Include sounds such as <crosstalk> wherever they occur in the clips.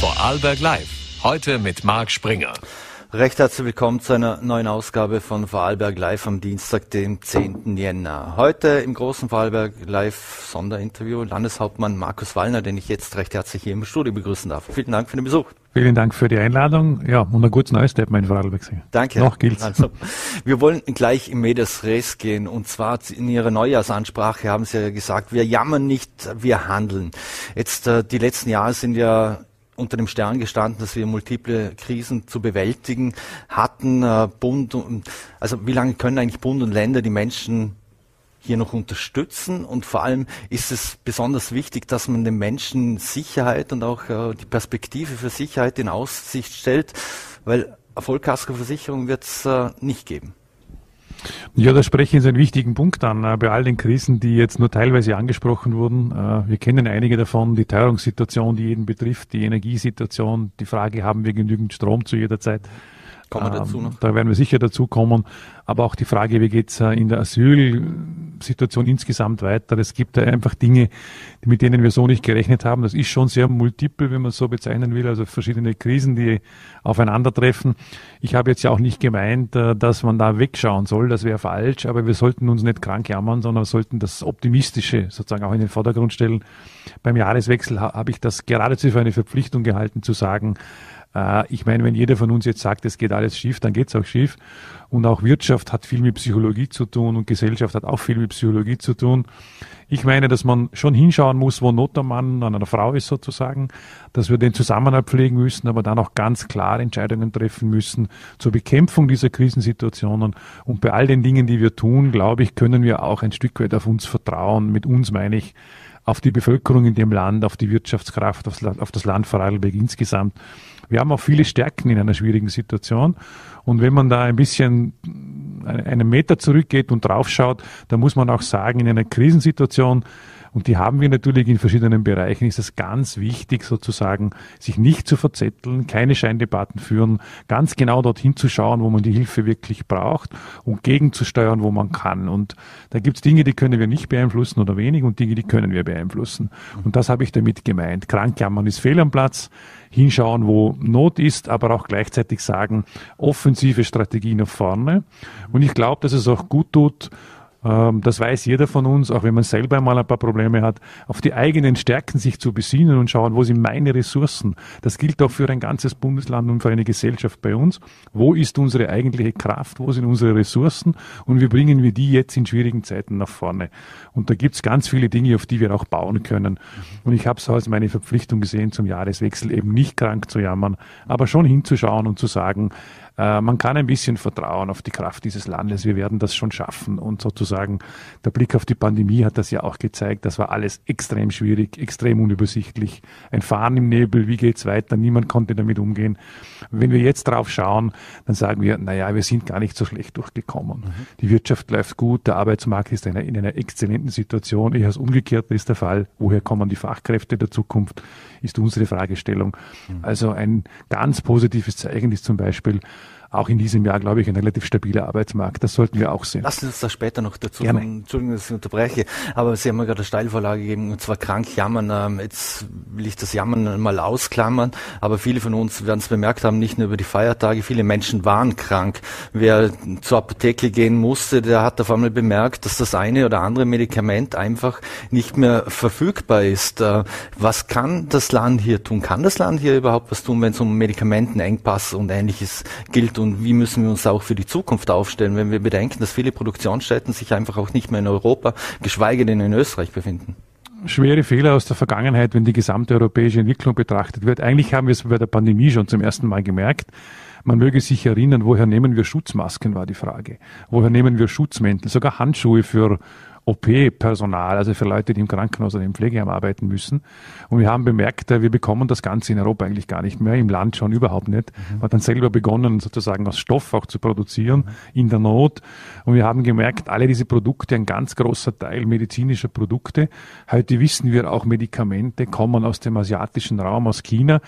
Vorarlberg Live. Heute mit Marc Springer. Recht herzlich willkommen zu einer neuen Ausgabe von Vorarlberg Live am Dienstag, dem 10. Jänner. Heute im großen Vorarlberg Live Sonderinterview Landeshauptmann Markus Wallner, den ich jetzt recht herzlich hier im Studio begrüßen darf. Vielen Dank für den Besuch. Vielen Dank für die Einladung. Ja, und ein gutes Neues, der mein Vorarlberg. Danke. Noch gilt's. Also, <laughs> wir wollen gleich in Medias Res gehen. Und zwar in Ihrer Neujahrsansprache haben Sie ja gesagt, wir jammern nicht, wir handeln. Jetzt, äh, die letzten Jahre sind ja unter dem Stern gestanden, dass wir multiple Krisen zu bewältigen hatten. Äh, Bund und, also wie lange können eigentlich Bund und Länder die Menschen hier noch unterstützen? Und vor allem ist es besonders wichtig, dass man den Menschen Sicherheit und auch äh, die Perspektive für Sicherheit in Aussicht stellt, weil Vollkaskoversicherung wird es äh, nicht geben. Ja, da sprechen Sie einen wichtigen Punkt an. Äh, bei all den Krisen, die jetzt nur teilweise angesprochen wurden. Äh, wir kennen einige davon. Die Teuerungssituation, die jeden betrifft, die Energiesituation, die Frage, haben wir genügend Strom zu jeder Zeit? Kommen wir dazu noch? Da werden wir sicher dazu kommen. Aber auch die Frage, wie geht's äh, in der Asylsituation insgesamt weiter? Es gibt da einfach Dinge, mit denen wir so nicht gerechnet haben. Das ist schon sehr multiple, wenn man es so bezeichnen will. Also verschiedene Krisen, die aufeinandertreffen. Ich habe jetzt ja auch nicht gemeint, äh, dass man da wegschauen soll. Das wäre falsch. Aber wir sollten uns nicht krank jammern, sondern sollten das Optimistische sozusagen auch in den Vordergrund stellen. Beim Jahreswechsel habe ich das geradezu für eine Verpflichtung gehalten, zu sagen, ich meine, wenn jeder von uns jetzt sagt, es geht alles schief, dann geht es auch schief. Und auch Wirtschaft hat viel mit Psychologie zu tun und Gesellschaft hat auch viel mit Psychologie zu tun. Ich meine, dass man schon hinschauen muss, wo Not am Mann an einer Frau ist sozusagen, dass wir den Zusammenhalt pflegen müssen, aber dann auch ganz klar Entscheidungen treffen müssen zur Bekämpfung dieser Krisensituationen. Und bei all den Dingen, die wir tun, glaube ich, können wir auch ein Stück weit auf uns vertrauen. Mit uns meine ich auf die Bevölkerung in dem Land, auf die Wirtschaftskraft, auf das Land Vorarlberg insgesamt. Wir haben auch viele Stärken in einer schwierigen Situation. Und wenn man da ein bisschen einen Meter zurückgeht und draufschaut, dann muss man auch sagen, in einer Krisensituation und die haben wir natürlich in verschiedenen Bereichen. Ist es ganz wichtig, sozusagen, sich nicht zu verzetteln, keine Scheindebatten führen, ganz genau dorthin zu schauen, wo man die Hilfe wirklich braucht und gegenzusteuern, wo man kann. Und da gibt es Dinge, die können wir nicht beeinflussen oder wenig und Dinge, die können wir beeinflussen. Und das habe ich damit gemeint. Krankjammern ist fehl am Platz hinschauen, wo Not ist, aber auch gleichzeitig sagen, offensive Strategie nach vorne. Und ich glaube, dass es auch gut tut, das weiß jeder von uns, auch wenn man selber mal ein paar Probleme hat, auf die eigenen Stärken sich zu besinnen und schauen, wo sind meine Ressourcen. Das gilt auch für ein ganzes Bundesland und für eine Gesellschaft bei uns. Wo ist unsere eigentliche Kraft? Wo sind unsere Ressourcen? Und wie bringen wir die jetzt in schwierigen Zeiten nach vorne? Und da gibt's ganz viele Dinge, auf die wir auch bauen können. Und ich habe es als meine Verpflichtung gesehen, zum Jahreswechsel eben nicht krank zu jammern, aber schon hinzuschauen und zu sagen, äh, man kann ein bisschen vertrauen auf die Kraft dieses Landes. Wir werden das schon schaffen. Und sozusagen der Blick auf die Pandemie hat das ja auch gezeigt. Das war alles extrem schwierig, extrem unübersichtlich. Ein Fahren im Nebel, wie geht's weiter? Niemand konnte damit umgehen. Wenn wir jetzt drauf schauen, dann sagen wir, naja, wir sind gar nicht so schlecht durchgekommen. Mhm. Die Wirtschaft läuft gut, der Arbeitsmarkt ist in einer, in einer exzellenten Situation. Eher das Umgekehrte ist der Fall. Woher kommen die Fachkräfte der Zukunft? Ist unsere Fragestellung. Also ein ganz positives Zeichen ist zum Beispiel, auch in diesem Jahr, glaube ich, ein relativ stabiler Arbeitsmarkt. Das sollten wir auch sehen. Lassen Sie uns da später noch dazu Gerne. kommen. Entschuldigung, dass ich unterbreche, aber Sie haben mir gerade eine Steilvorlage gegeben, und zwar krank jammern. Ähm, jetzt will ich das Jammern mal ausklammern, aber viele von uns werden es bemerkt haben, nicht nur über die Feiertage, viele Menschen waren krank. Wer zur Apotheke gehen musste, der hat auf einmal bemerkt, dass das eine oder andere Medikament einfach nicht mehr verfügbar ist. Äh, was kann das Land hier tun? Kann das Land hier überhaupt was tun, wenn es um Medikamentenengpass und ähnliches gilt? Und wie müssen wir uns auch für die Zukunft aufstellen, wenn wir bedenken, dass viele Produktionsstätten sich einfach auch nicht mehr in Europa, geschweige denn in Österreich befinden schwere Fehler aus der Vergangenheit, wenn die gesamte europäische Entwicklung betrachtet wird. Eigentlich haben wir es bei der Pandemie schon zum ersten Mal gemerkt. Man möge sich erinnern, woher nehmen wir Schutzmasken, war die Frage. Woher nehmen wir Schutzmäntel, sogar Handschuhe für OP-Personal, also für Leute, die im Krankenhaus oder im Pflegeheim arbeiten müssen. Und wir haben bemerkt, äh, wir bekommen das Ganze in Europa eigentlich gar nicht mehr, im Land schon überhaupt nicht. Mhm. Hat dann selber begonnen, sozusagen aus Stoff auch zu produzieren, mhm. in der Not. Und wir haben gemerkt, alle diese Produkte, ein ganz großer Teil medizinischer Produkte, heute wissen wir auch Medikamente, kommen aus dem asiatischen Raum, aus China.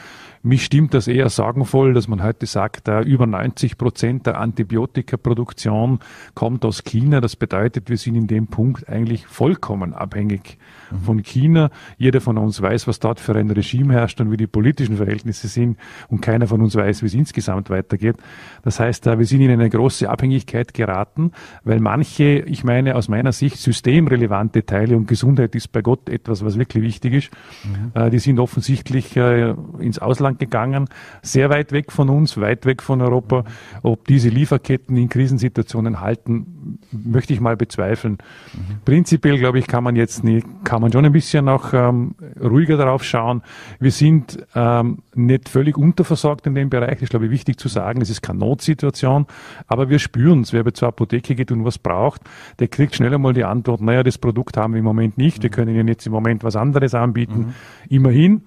Mich stimmt das eher sorgenvoll, dass man heute sagt, äh, über 90 Prozent der Antibiotikaproduktion kommt aus China. Das bedeutet, wir sind in dem Punkt sind eigentlich vollkommen abhängig mhm. von China. Jeder von uns weiß, was dort für ein Regime herrscht und wie die politischen Verhältnisse sind. Und keiner von uns weiß, wie es insgesamt weitergeht. Das heißt, wir sind in eine große Abhängigkeit geraten, weil manche, ich meine aus meiner Sicht, systemrelevante Teile und Gesundheit ist bei Gott etwas, was wirklich wichtig ist. Mhm. Äh, die sind offensichtlich äh, ins Ausland gegangen, sehr weit weg von uns, weit weg von Europa. Ob diese Lieferketten in Krisensituationen halten, möchte ich mal bezweifeln. Mhm. Prinzipiell, glaube ich, kann man jetzt nicht, kann man schon ein bisschen noch ähm, ruhiger darauf schauen. Wir sind ähm, nicht völlig unterversorgt in dem Bereich. Das ist, glaube ich, wichtig zu sagen. Es ist keine Notsituation, aber wir spüren es. Wer zur Apotheke geht und was braucht, der kriegt schnell einmal die Antwort, naja, das Produkt haben wir im Moment nicht. Wir können Ihnen jetzt im Moment was anderes anbieten. Mhm. Immerhin.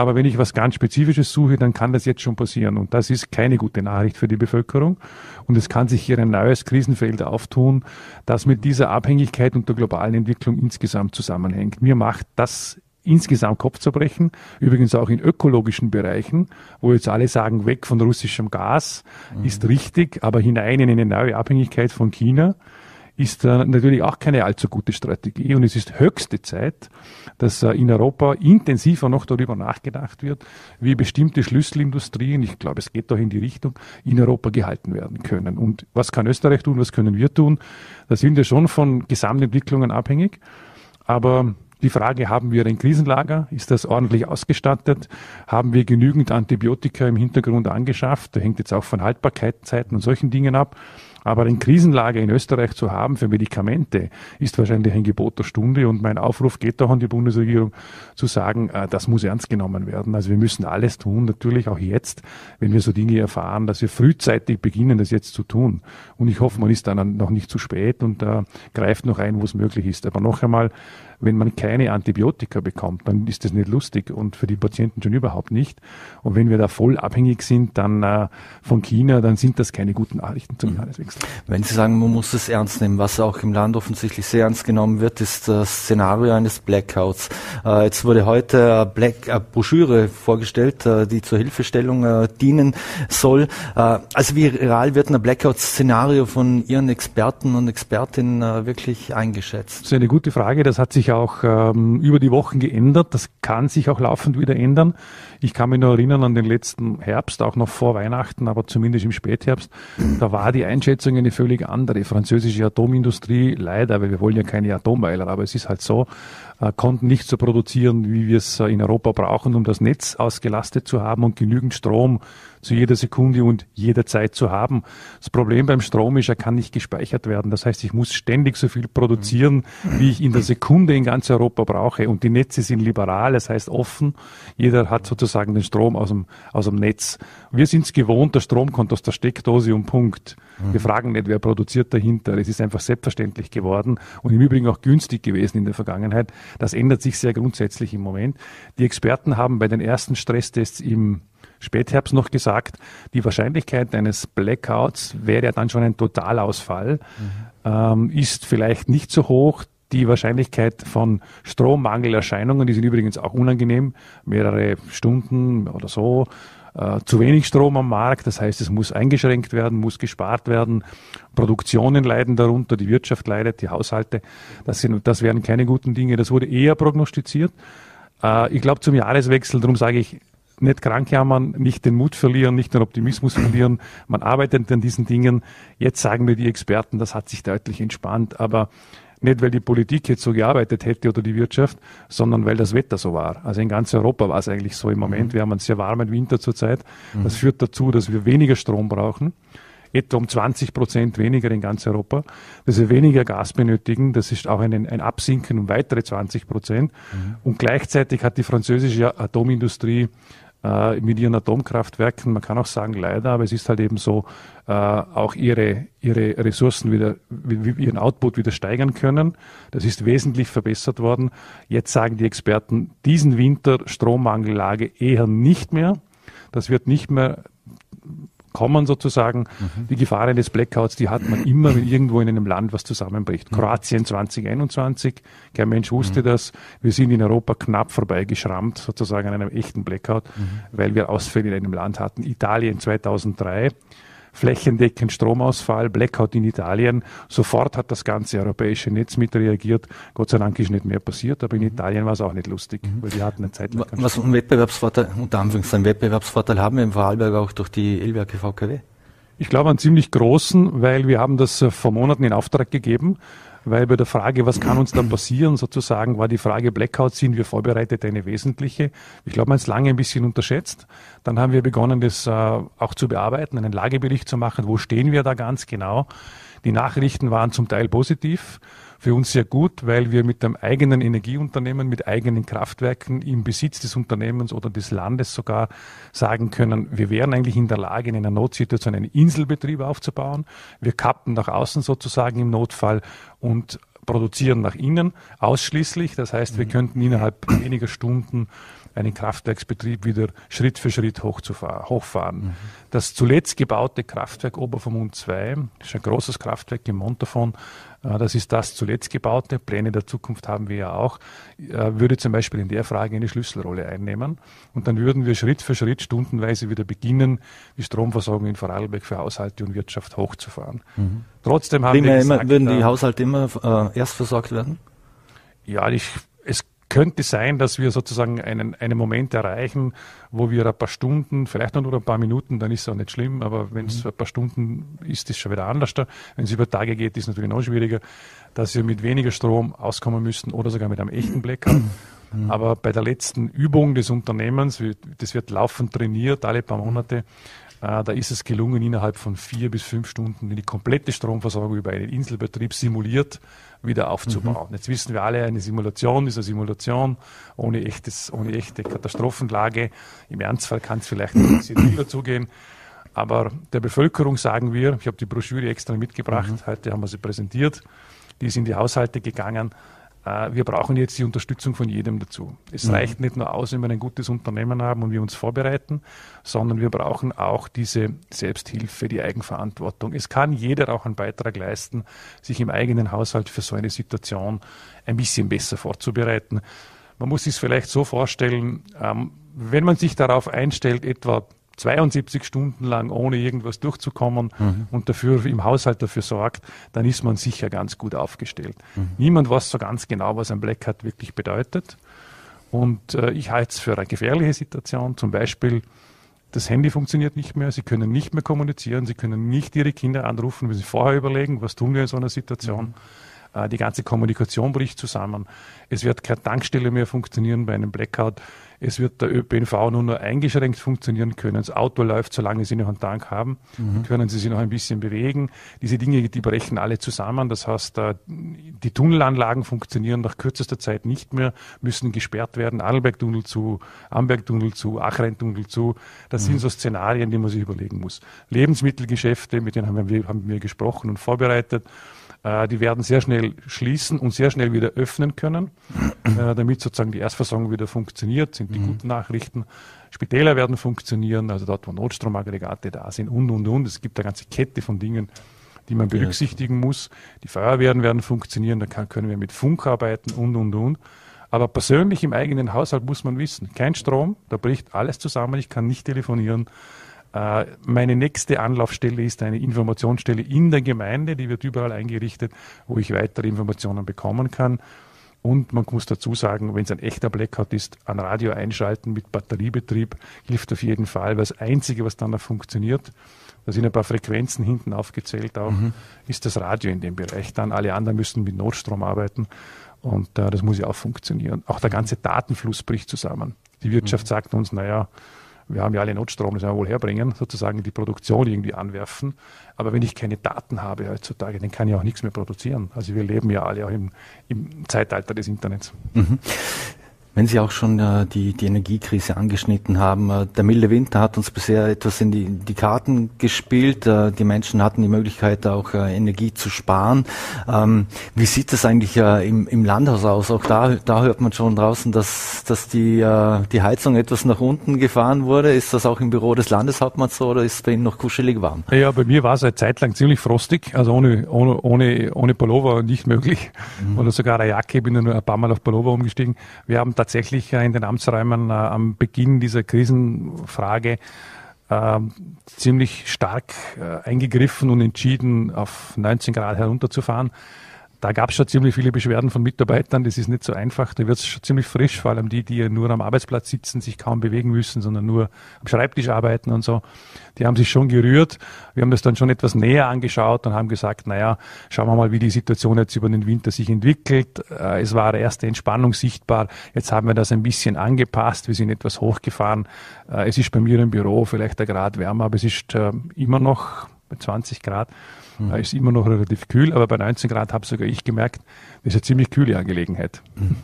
Aber wenn ich was ganz Spezifisches suche, dann kann das jetzt schon passieren. Und das ist keine gute Nachricht für die Bevölkerung. Und es kann sich hier ein neues Krisenfeld auftun, das mit dieser Abhängigkeit und der globalen Entwicklung insgesamt zusammenhängt. Mir macht das insgesamt Kopfzerbrechen, übrigens auch in ökologischen Bereichen, wo jetzt alle sagen, weg von russischem Gas, mhm. ist richtig, aber hinein in eine neue Abhängigkeit von China ist äh, natürlich auch keine allzu gute Strategie und es ist höchste Zeit, dass äh, in Europa intensiver noch darüber nachgedacht wird, wie bestimmte Schlüsselindustrien, ich glaube, es geht doch in die Richtung, in Europa gehalten werden können. Und was kann Österreich tun, was können wir tun? Da sind wir schon von Gesamtentwicklungen abhängig, aber die Frage, haben wir ein Krisenlager? Ist das ordentlich ausgestattet? Haben wir genügend Antibiotika im Hintergrund angeschafft? Da hängt jetzt auch von Haltbarkeitszeiten und solchen Dingen ab. Aber ein Krisenlager in Österreich zu haben für Medikamente ist wahrscheinlich ein Gebot der Stunde. Und mein Aufruf geht auch an die Bundesregierung zu sagen, äh, das muss ernst genommen werden. Also wir müssen alles tun, natürlich auch jetzt, wenn wir so Dinge erfahren, dass wir frühzeitig beginnen, das jetzt zu tun. Und ich hoffe, man ist dann noch nicht zu spät und äh, greift noch ein, wo es möglich ist. Aber noch einmal, wenn man keine Antibiotika bekommt, dann ist das nicht lustig und für die Patienten schon überhaupt nicht. Und wenn wir da voll abhängig sind dann äh, von China, dann sind das keine guten Nachrichten zum mhm. Jahreswechsel. Wenn Sie sagen, man muss es ernst nehmen, was auch im Land offensichtlich sehr ernst genommen wird, ist das Szenario eines Blackouts. Äh, jetzt wurde heute eine, Black, eine Broschüre vorgestellt, äh, die zur Hilfestellung äh, dienen soll. Äh, also wie real wird ein Blackout-Szenario von Ihren Experten und Expertinnen äh, wirklich eingeschätzt? Das ist eine gute Frage. Das hat sich auch ähm, über die Wochen geändert. Das kann sich auch laufend wieder ändern. Ich kann mich nur erinnern an den letzten Herbst, auch noch vor Weihnachten, aber zumindest im Spätherbst. Da war die Einschätzung eine völlig andere. Französische Atomindustrie, leider, weil wir wollen ja keine Atommeiler, aber es ist halt so, konnten nicht so produzieren, wie wir es äh, in Europa brauchen, um das Netz ausgelastet zu haben und genügend Strom zu jeder Sekunde und jeder Zeit zu haben. Das Problem beim Strom ist, er kann nicht gespeichert werden. Das heißt, ich muss ständig so viel produzieren, wie ich in der Sekunde in ganz Europa brauche. Und die Netze sind liberal, das heißt offen. Jeder hat sozusagen den Strom aus dem, aus dem Netz. Wir sind es gewohnt, der Strom kommt aus der Steckdose und Punkt. Wir fragen nicht, wer produziert dahinter. Es ist einfach selbstverständlich geworden und im Übrigen auch günstig gewesen in der Vergangenheit. Das ändert sich sehr grundsätzlich im Moment. Die Experten haben bei den ersten Stresstests im Spätherbst noch gesagt, die Wahrscheinlichkeit eines Blackouts wäre ja dann schon ein Totalausfall, mhm. ähm, ist vielleicht nicht so hoch. Die Wahrscheinlichkeit von Strommangelerscheinungen, die sind übrigens auch unangenehm, mehrere Stunden oder so, äh, zu wenig Strom am Markt. Das heißt, es muss eingeschränkt werden, muss gespart werden. Produktionen leiden darunter, die Wirtschaft leidet, die Haushalte. Das, sind, das wären keine guten Dinge. Das wurde eher prognostiziert. Äh, ich glaube, zum Jahreswechsel, darum sage ich, nicht krank jammern, nicht den Mut verlieren, nicht den Optimismus verlieren. Man arbeitet an diesen Dingen. Jetzt sagen mir die Experten, das hat sich deutlich entspannt, aber nicht, weil die Politik jetzt so gearbeitet hätte oder die Wirtschaft, sondern weil das Wetter so war. Also in ganz Europa war es eigentlich so im Moment. Mhm. Wir haben einen sehr warmen Winter zurzeit. Mhm. Das führt dazu, dass wir weniger Strom brauchen etwa um 20 Prozent weniger in ganz Europa, dass wir weniger Gas benötigen. Das ist auch ein, ein Absinken um weitere 20 Prozent. Mhm. Und gleichzeitig hat die französische Atomindustrie äh, mit ihren Atomkraftwerken, man kann auch sagen leider, aber es ist halt eben so, äh, auch ihre, ihre Ressourcen wieder, ihren Output wieder steigern können. Das ist wesentlich verbessert worden. Jetzt sagen die Experten, diesen Winter Strommangellage eher nicht mehr. Das wird nicht mehr kommen sozusagen. Mhm. Die Gefahr eines Blackouts, die hat man immer, wenn irgendwo in einem Land was zusammenbricht. Mhm. Kroatien 2021, kein Mensch wusste mhm. das. Wir sind in Europa knapp vorbeigeschrammt, sozusagen an einem echten Blackout, mhm. weil wir Ausfälle in einem Land hatten. Italien 2003 flächendeckend Stromausfall, Blackout in Italien. Sofort hat das ganze europäische Netz mit reagiert. Gott sei Dank ist nicht mehr passiert, aber in Italien war es auch nicht lustig, mhm. weil die hatten eine Zeit lang. Was einen Wettbewerbsvorteil, unter Anführungszeichen Wettbewerbsvorteil haben wir im Vorarlberg auch durch die Elwerke VKW? Ich glaube einen ziemlich großen, weil wir haben das äh, vor Monaten in Auftrag gegeben weil bei der Frage, was kann uns dann passieren, sozusagen, war die Frage Blackout, sind wir vorbereitet, eine wesentliche. Ich glaube, man hat es lange ein bisschen unterschätzt. Dann haben wir begonnen, das äh, auch zu bearbeiten, einen Lagebericht zu machen. Wo stehen wir da ganz genau? Die Nachrichten waren zum Teil positiv für uns sehr gut, weil wir mit einem eigenen Energieunternehmen, mit eigenen Kraftwerken im Besitz des Unternehmens oder des Landes sogar sagen können, wir wären eigentlich in der Lage, in einer Notsituation einen Inselbetrieb aufzubauen. Wir kappen nach außen sozusagen im Notfall und produzieren nach innen ausschließlich. Das heißt, wir mhm. könnten innerhalb weniger Stunden einen Kraftwerksbetrieb wieder Schritt für Schritt hochfahren. Mhm. Das zuletzt gebaute Kraftwerk Obervermund 2, ist ein großes Kraftwerk im Montafon, das ist das zuletzt gebaute. Pläne der Zukunft haben wir ja auch. Würde zum Beispiel in der Frage eine Schlüsselrolle einnehmen. Und dann würden wir Schritt für Schritt stundenweise wieder beginnen, die Stromversorgung in Vorarlberg für Haushalte und Wirtschaft hochzufahren. Mhm. Trotzdem haben wir gesagt, immer, würden die äh, Haushalte immer äh, erst versorgt werden? Ja, ich, könnte sein, dass wir sozusagen einen, einen Moment erreichen, wo wir ein paar Stunden, vielleicht nur ein paar Minuten, dann ist es auch nicht schlimm, aber wenn es mhm. ein paar Stunden ist, ist es schon wieder anders. Wenn es über Tage geht, ist es natürlich noch schwieriger, dass wir mit weniger Strom auskommen müssten oder sogar mit einem echten Blackout. Mhm. Aber bei der letzten Übung des Unternehmens, das wird laufend trainiert, alle paar Monate, da ist es gelungen, innerhalb von vier bis fünf Stunden die komplette Stromversorgung über einen Inselbetrieb simuliert wieder aufzubauen. Mhm. Jetzt wissen wir alle, eine Simulation ist eine Simulation ohne, echtes, ohne echte Katastrophenlage. Im Ernstfall kann es vielleicht ein bisschen <clears throat> wieder zugehen. Aber der Bevölkerung sagen wir, ich habe die Broschüre extra mitgebracht, mhm. heute haben wir sie präsentiert, die ist in die Haushalte gegangen. Äh, wir brauchen jetzt die Unterstützung von jedem dazu. Es mhm. reicht nicht nur aus, wenn wir ein gutes Unternehmen haben und wir uns vorbereiten, sondern wir brauchen auch diese Selbsthilfe, die Eigenverantwortung. Es kann jeder auch einen Beitrag leisten, sich im eigenen Haushalt für so eine Situation ein bisschen besser vorzubereiten. Man muss sich es vielleicht so vorstellen, ähm, wenn man sich darauf einstellt, etwa 72 Stunden lang ohne irgendwas durchzukommen mhm. und dafür im Haushalt dafür sorgt, dann ist man sicher ganz gut aufgestellt. Mhm. Niemand weiß so ganz genau, was ein Black Hat wirklich bedeutet. Und äh, ich halte es für eine gefährliche Situation. Zum Beispiel, das Handy funktioniert nicht mehr, Sie können nicht mehr kommunizieren, Sie können nicht Ihre Kinder anrufen, wenn Sie vorher überlegen, was tun wir in so einer Situation. Mhm. Äh, die ganze Kommunikation bricht zusammen. Es wird keine Tankstelle mehr funktionieren bei einem Blackout. Es wird der ÖPNV nur noch eingeschränkt funktionieren können. Das Auto läuft, solange Sie noch einen Tank haben, mhm. können Sie sich noch ein bisschen bewegen. Diese Dinge, die brechen alle zusammen. Das heißt, äh, die Tunnelanlagen funktionieren nach kürzester Zeit nicht mehr, müssen gesperrt werden. Adelbergtunnel zu, Ambergtunnel zu, Achreintunnel zu. Das mhm. sind so Szenarien, die man sich überlegen muss. Lebensmittelgeschäfte, mit denen haben wir, haben wir gesprochen und vorbereitet. Äh, die werden sehr schnell schließen und sehr schnell wieder öffnen können, <clears throat> äh, damit sozusagen die Erstversorgung wieder funktioniert, sind die mhm. guten Nachrichten. Spitäler werden funktionieren, also dort, wo Notstromaggregate da sind und, und, und. Es gibt eine ganze Kette von Dingen, die man berücksichtigen muss. Die Feuerwehren werden funktionieren, da kann, können wir mit Funk arbeiten und, und, und. Aber persönlich im eigenen Haushalt muss man wissen, kein Strom, da bricht alles zusammen, ich kann nicht telefonieren. Äh, meine nächste Anlaufstelle ist eine Informationsstelle in der Gemeinde, die wird überall eingerichtet, wo ich weitere Informationen bekommen kann. Und man muss dazu sagen, wenn es ein echter Blackout ist, ein Radio einschalten mit Batteriebetrieb hilft auf jeden Fall, weil das Einzige, was dann noch funktioniert, da sind ein paar Frequenzen hinten aufgezählt auch, mhm. ist das Radio in dem Bereich. Dann alle anderen müssen mit Notstrom arbeiten und äh, das muss ja auch funktionieren. Auch der ganze Datenfluss bricht zusammen. Die Wirtschaft mhm. sagt uns, naja, wir haben ja alle Notstrom, das werden wir wohl herbringen, sozusagen die Produktion irgendwie anwerfen. Aber wenn ich keine Daten habe heutzutage, dann kann ich auch nichts mehr produzieren. Also wir leben ja alle auch im, im Zeitalter des Internets. Mhm. Wenn Sie auch schon äh, die, die Energiekrise angeschnitten haben, äh, der milde Winter hat uns bisher etwas in die, die Karten gespielt. Äh, die Menschen hatten die Möglichkeit, auch äh, Energie zu sparen. Ähm, wie sieht das eigentlich äh, im, im Landhaus aus? Auch da, da hört man schon draußen, dass, dass die, äh, die Heizung etwas nach unten gefahren wurde. Ist das auch im Büro des Landeshauptmanns so oder ist es bei Ihnen noch kuschelig warm? Ja, bei mir war es eine Zeit lang ziemlich frostig, also ohne, ohne, ohne, ohne Pullover nicht möglich. Mhm. Oder sogar eine Jacke, bin nur ein paar Mal auf Pullover umgestiegen. Wir haben tatsächlich in den Amtsräumen äh, am Beginn dieser Krisenfrage ähm, ziemlich stark äh, eingegriffen und entschieden, auf 19 Grad herunterzufahren. Da gab es schon ziemlich viele Beschwerden von Mitarbeitern. Das ist nicht so einfach. Da wird es schon ziemlich frisch, vor allem die, die nur am Arbeitsplatz sitzen, sich kaum bewegen müssen, sondern nur am Schreibtisch arbeiten und so. Die haben sich schon gerührt. Wir haben das dann schon etwas näher angeschaut und haben gesagt, naja, schauen wir mal, wie die Situation jetzt über den Winter sich entwickelt. Äh, es war erste Entspannung sichtbar. Jetzt haben wir das ein bisschen angepasst. Wir sind etwas hochgefahren. Äh, es ist bei mir im Büro vielleicht ein Grad wärmer, aber es ist äh, immer noch 20 Grad. Mhm. Ist immer noch relativ kühl, aber bei 19 Grad habe sogar ich gemerkt, das ist eine ziemlich kühle Angelegenheit. Mhm.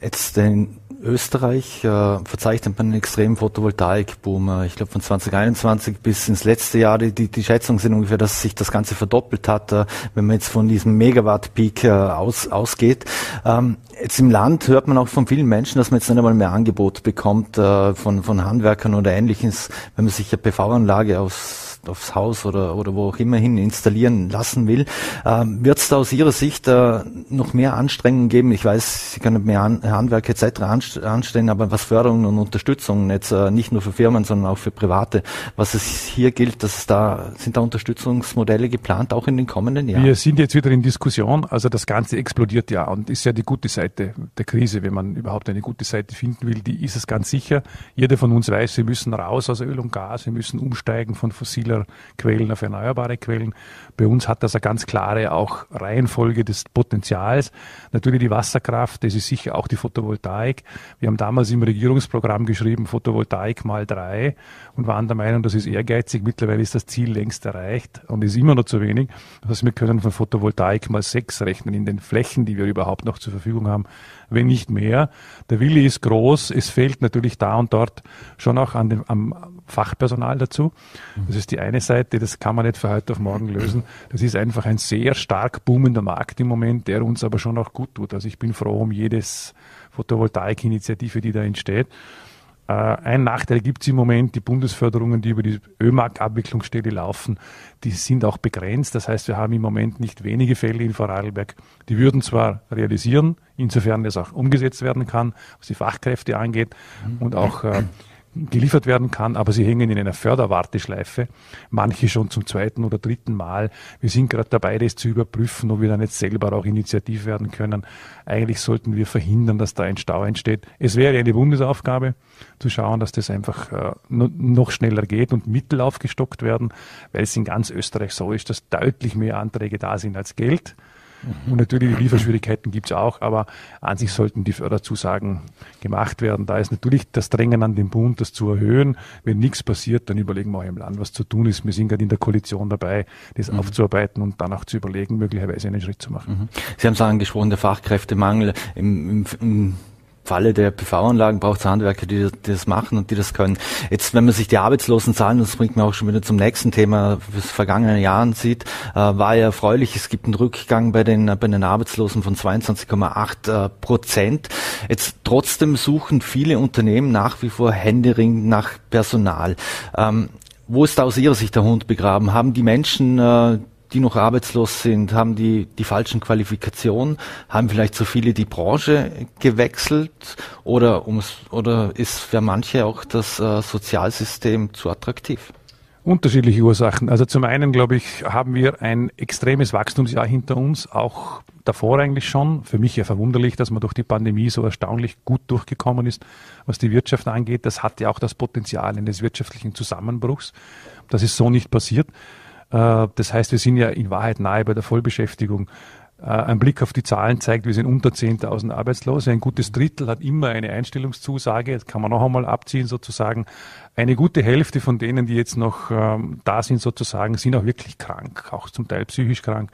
Jetzt in Österreich äh, verzeichnet man einen extremen Photovoltaikboom. Ich glaube von 2021 bis ins letzte Jahr, die, die, die Schätzungen sind ungefähr, dass sich das Ganze verdoppelt hat, äh, wenn man jetzt von diesem Megawatt-Peak äh, aus, ausgeht. Ähm, jetzt im Land hört man auch von vielen Menschen, dass man jetzt nicht einmal mehr Angebot bekommt äh, von, von Handwerkern oder ähnliches, wenn man sich eine PV-Anlage aus aufs Haus oder, oder wo auch immer hin installieren lassen will. Ähm, Wird es da aus Ihrer Sicht äh, noch mehr Anstrengungen geben? Ich weiß, Sie können mehr An Handwerk etc. anstellen, aber was Förderung und Unterstützung jetzt äh, nicht nur für Firmen, sondern auch für Private, was es hier gilt, dass es da sind da Unterstützungsmodelle geplant, auch in den kommenden Jahren? Wir sind jetzt wieder in Diskussion, also das Ganze explodiert ja und ist ja die gute Seite der Krise, wenn man überhaupt eine gute Seite finden will, die ist es ganz sicher. Jeder von uns weiß, wir müssen raus aus Öl und Gas, wir müssen umsteigen von fossiler Quellen auf erneuerbare Quellen. Bei uns hat das eine ganz klare auch Reihenfolge des Potenzials. Natürlich die Wasserkraft, das ist sicher auch die Photovoltaik. Wir haben damals im Regierungsprogramm geschrieben, Photovoltaik mal drei und waren der Meinung, das ist ehrgeizig. Mittlerweile ist das Ziel längst erreicht und ist immer noch zu wenig. Das heißt, wir können von Photovoltaik mal sechs rechnen in den Flächen, die wir überhaupt noch zur Verfügung haben, wenn nicht mehr. Der Wille ist groß. Es fehlt natürlich da und dort schon auch an dem, am Fachpersonal dazu. Das ist die eine Seite, das kann man nicht für heute auf morgen lösen. Das ist einfach ein sehr stark boomender Markt im Moment, der uns aber schon auch gut tut. Also ich bin froh um jedes Photovoltaik-Initiative, die da entsteht. Äh, ein Nachteil gibt es im Moment, die Bundesförderungen, die über die ÖMAG-Abwicklungsstelle laufen, die sind auch begrenzt. Das heißt, wir haben im Moment nicht wenige Fälle in Vorarlberg. Die würden zwar realisieren, insofern es auch umgesetzt werden kann, was die Fachkräfte angeht und auch äh, geliefert werden kann, aber sie hängen in einer Förderwarteschleife, manche schon zum zweiten oder dritten Mal. Wir sind gerade dabei, das zu überprüfen, ob wir dann jetzt selber auch initiativ werden können. Eigentlich sollten wir verhindern, dass da ein Stau entsteht. Es wäre eine Bundesaufgabe, zu schauen, dass das einfach äh, noch schneller geht und Mittel aufgestockt werden, weil es in ganz Österreich so ist, dass deutlich mehr Anträge da sind als Geld. Mhm. Und natürlich die Lieferschwierigkeiten gibt es auch, aber an sich sollten die Förderzusagen gemacht werden. Da ist natürlich das Drängen an den Bund, das zu erhöhen. Wenn nichts passiert, dann überlegen wir auch im Land, was zu tun ist. Wir sind gerade in der Koalition dabei, das mhm. aufzuarbeiten und dann auch zu überlegen, möglicherweise einen Schritt zu machen. Mhm. Sie haben es angesprochen, der Fachkräftemangel im, im, im Falle der PV-Anlagen braucht es Handwerker, die, die, das machen und die das können. Jetzt, wenn man sich die Arbeitslosenzahlen, das bringt mir auch schon wieder zum nächsten Thema, des vergangenen Jahren sieht, äh, war ja erfreulich. Es gibt einen Rückgang bei den, bei den Arbeitslosen von 22,8 äh, Prozent. Jetzt trotzdem suchen viele Unternehmen nach wie vor händeringend nach Personal. Ähm, wo ist da aus Ihrer Sicht der Hund begraben? Haben die Menschen, äh, die noch arbeitslos sind, haben die die falschen Qualifikationen, haben vielleicht zu viele die Branche gewechselt oder ums, oder ist für manche auch das äh, Sozialsystem zu attraktiv? Unterschiedliche Ursachen. Also zum einen, glaube ich, haben wir ein extremes Wachstumsjahr hinter uns, auch davor eigentlich schon. Für mich ja verwunderlich, dass man durch die Pandemie so erstaunlich gut durchgekommen ist, was die Wirtschaft angeht. Das hat ja auch das Potenzial eines wirtschaftlichen Zusammenbruchs. Das ist so nicht passiert. Äh, das heißt, wir sind ja in Wahrheit nahe bei der Vollbeschäftigung. Äh, ein Blick auf die Zahlen zeigt, wir sind unter 10.000 Arbeitslose. Ein gutes Drittel hat immer eine Einstellungszusage. Das kann man noch einmal abziehen sozusagen. Eine gute Hälfte von denen, die jetzt noch ähm, da sind sozusagen, sind auch wirklich krank, auch zum Teil psychisch krank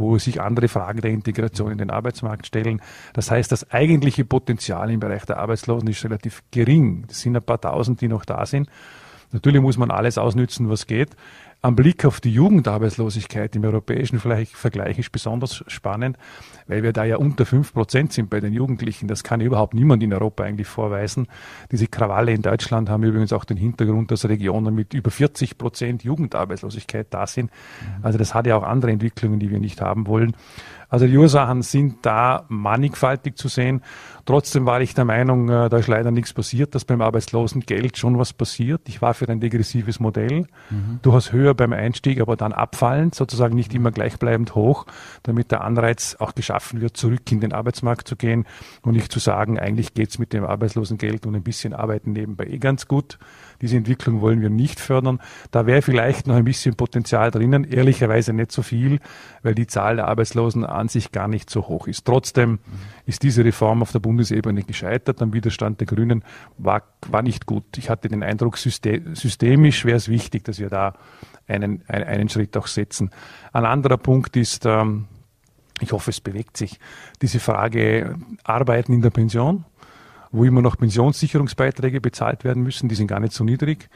wo sich andere Fragen der Integration in den Arbeitsmarkt stellen. Das heißt, das eigentliche Potenzial im Bereich der Arbeitslosen ist relativ gering. Das sind ein paar tausend, die noch da sind. Natürlich muss man alles ausnützen, was geht. Am Blick auf die Jugendarbeitslosigkeit im europäischen Vergleich ist besonders spannend, weil wir da ja unter fünf Prozent sind bei den Jugendlichen. Das kann überhaupt niemand in Europa eigentlich vorweisen. Diese Krawalle in Deutschland haben übrigens auch den Hintergrund, dass Regionen mit über 40 Prozent Jugendarbeitslosigkeit da sind. Also das hat ja auch andere Entwicklungen, die wir nicht haben wollen. Also die Ursachen sind da mannigfaltig zu sehen. Trotzdem war ich der Meinung, äh, da ist leider nichts passiert, dass beim Arbeitslosengeld schon was passiert. Ich war für ein degressives Modell. Mhm. Du hast höher beim Einstieg, aber dann abfallend, sozusagen nicht immer gleichbleibend hoch, damit der Anreiz auch geschaffen wird, zurück in den Arbeitsmarkt zu gehen und nicht zu sagen, eigentlich geht's mit dem Arbeitslosengeld und ein bisschen Arbeiten nebenbei eh ganz gut. Diese Entwicklung wollen wir nicht fördern. Da wäre vielleicht noch ein bisschen Potenzial drinnen, ehrlicherweise nicht so viel, weil die Zahl der Arbeitslosen an sich gar nicht so hoch ist. Trotzdem ist diese Reform auf der Bundesebene gescheitert. Am Widerstand der Grünen war, war nicht gut. Ich hatte den Eindruck, systemisch wäre es wichtig, dass wir da einen, einen Schritt auch setzen. Ein anderer Punkt ist, ähm, ich hoffe, es bewegt sich, diese Frage Arbeiten in der Pension wo immer noch Pensionssicherungsbeiträge bezahlt werden müssen, die sind gar nicht so niedrig.